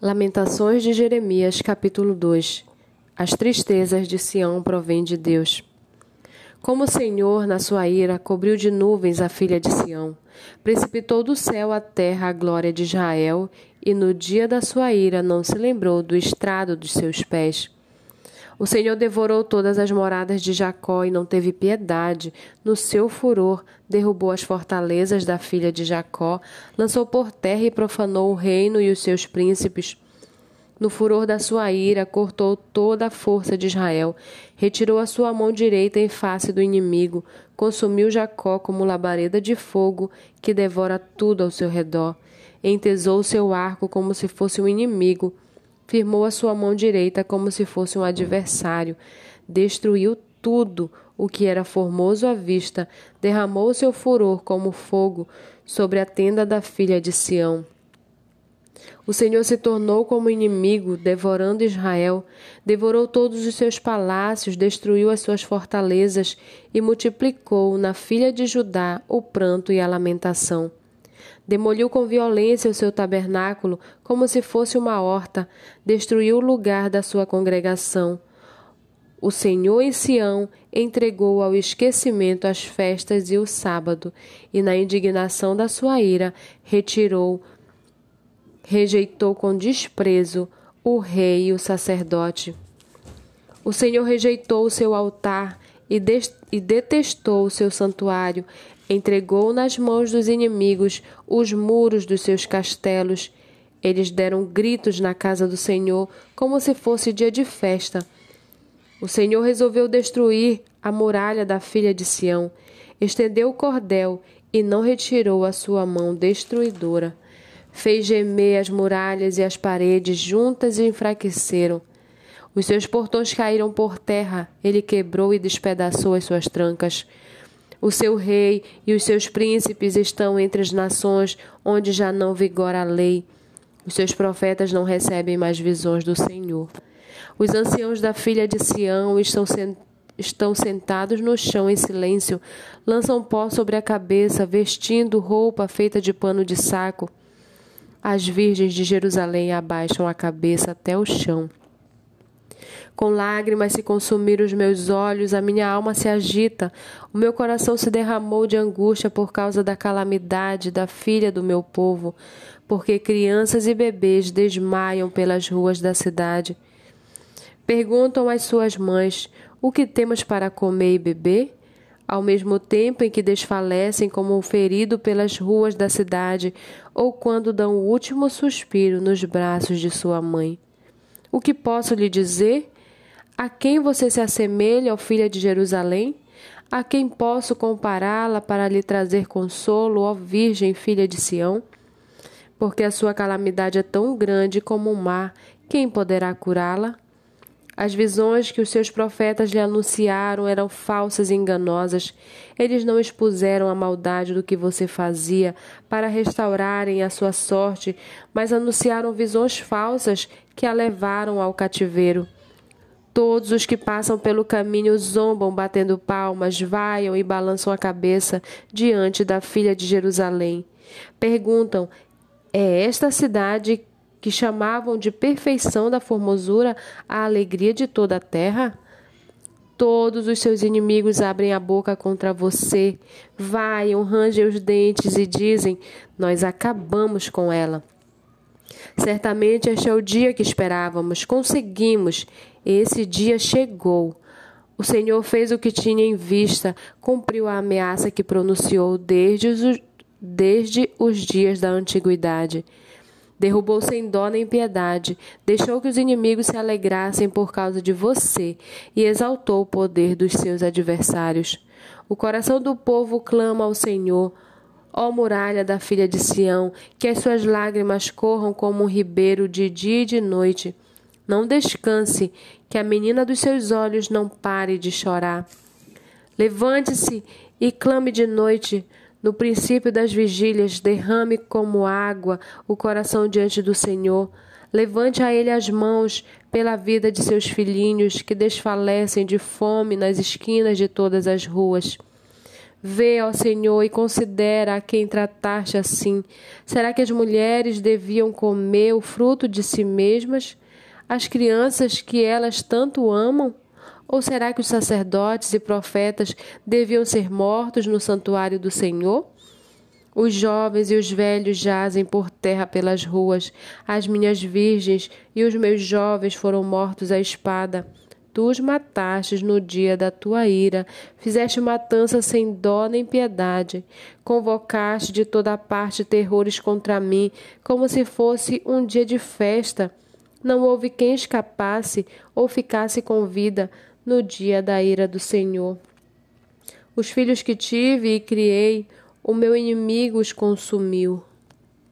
Lamentações de Jeremias, capítulo 2 As tristezas de Sião provêm de Deus. Como o Senhor, na sua ira, cobriu de nuvens a filha de Sião, precipitou do céu à terra a glória de Israel, e no dia da sua ira não se lembrou do estrado dos seus pés. O Senhor devorou todas as moradas de Jacó e não teve piedade. No seu furor, derrubou as fortalezas da filha de Jacó, lançou por terra e profanou o reino e os seus príncipes. No furor da sua ira, cortou toda a força de Israel, retirou a sua mão direita em face do inimigo, consumiu Jacó como labareda de fogo que devora tudo ao seu redor, entesou seu arco como se fosse um inimigo firmou a sua mão direita como se fosse um adversário, destruiu tudo o que era formoso à vista, derramou seu furor como fogo sobre a tenda da filha de Sião. O Senhor se tornou como inimigo, devorando Israel, devorou todos os seus palácios, destruiu as suas fortalezas e multiplicou na filha de Judá o pranto e a lamentação. Demoliu com violência o seu tabernáculo, como se fosse uma horta, destruiu o lugar da sua congregação. O Senhor em Sião entregou ao esquecimento as festas e o sábado, e na indignação da sua ira retirou, rejeitou com desprezo o rei e o sacerdote. O Senhor rejeitou o seu altar e, e detestou o seu santuário, entregou nas mãos dos inimigos os muros dos seus castelos. Eles deram gritos na casa do Senhor, como se fosse dia de festa. O Senhor resolveu destruir a muralha da filha de Sião, estendeu o cordel e não retirou a sua mão destruidora. Fez gemer as muralhas e as paredes juntas e enfraqueceram. Os seus portões caíram por terra, ele quebrou e despedaçou as suas trancas. O seu rei e os seus príncipes estão entre as nações onde já não vigora a lei. Os seus profetas não recebem mais visões do Senhor. Os anciãos da filha de Sião estão, estão sentados no chão em silêncio, lançam pó sobre a cabeça, vestindo roupa feita de pano de saco. As virgens de Jerusalém abaixam a cabeça até o chão. Com lágrimas se consumiram os meus olhos, a minha alma se agita, o meu coração se derramou de angústia por causa da calamidade da filha do meu povo, porque crianças e bebês desmaiam pelas ruas da cidade. Perguntam às suas mães: O que temos para comer e beber? Ao mesmo tempo em que desfalecem como um ferido pelas ruas da cidade, ou quando dão o último suspiro nos braços de sua mãe. O que posso lhe dizer? A quem você se assemelha, ó filha de Jerusalém? A quem posso compará-la para lhe trazer consolo, ó Virgem, filha de Sião? Porque a sua calamidade é tão grande como o mar, quem poderá curá-la? As visões que os seus profetas lhe anunciaram eram falsas e enganosas. Eles não expuseram a maldade do que você fazia para restaurarem a sua sorte, mas anunciaram visões falsas que a levaram ao cativeiro. Todos os que passam pelo caminho zombam, batendo palmas, vaiam e balançam a cabeça diante da filha de Jerusalém. Perguntam: é esta cidade que chamavam de perfeição da formosura a alegria de toda a terra? Todos os seus inimigos abrem a boca contra você, vaiam, rangem os dentes e dizem: Nós acabamos com ela. Certamente este é o dia que esperávamos, conseguimos, esse dia chegou. O Senhor fez o que tinha em vista, cumpriu a ameaça que pronunciou desde os, desde os dias da antiguidade. Derrubou sem dó nem piedade, deixou que os inimigos se alegrassem por causa de você e exaltou o poder dos seus adversários. O coração do povo clama ao Senhor. Ó muralha da filha de Sião, que as suas lágrimas corram como um ribeiro de dia e de noite. Não descanse, que a menina dos seus olhos não pare de chorar. Levante-se e clame de noite. No princípio das vigílias, derrame como água o coração diante do Senhor. Levante a ele as mãos pela vida de seus filhinhos que desfalecem de fome nas esquinas de todas as ruas. Vê, ó Senhor, e considera a quem trataste assim. Será que as mulheres deviam comer o fruto de si mesmas? As crianças que elas tanto amam? Ou será que os sacerdotes e profetas deviam ser mortos no santuário do Senhor? Os jovens e os velhos jazem por terra pelas ruas, as minhas virgens e os meus jovens foram mortos à espada. Tu os matastes no dia da tua ira, fizeste matança sem dó nem piedade. Convocaste de toda parte terrores contra mim, como se fosse um dia de festa. Não houve quem escapasse ou ficasse com vida no dia da ira do Senhor. Os filhos que tive e criei, o meu inimigo os consumiu.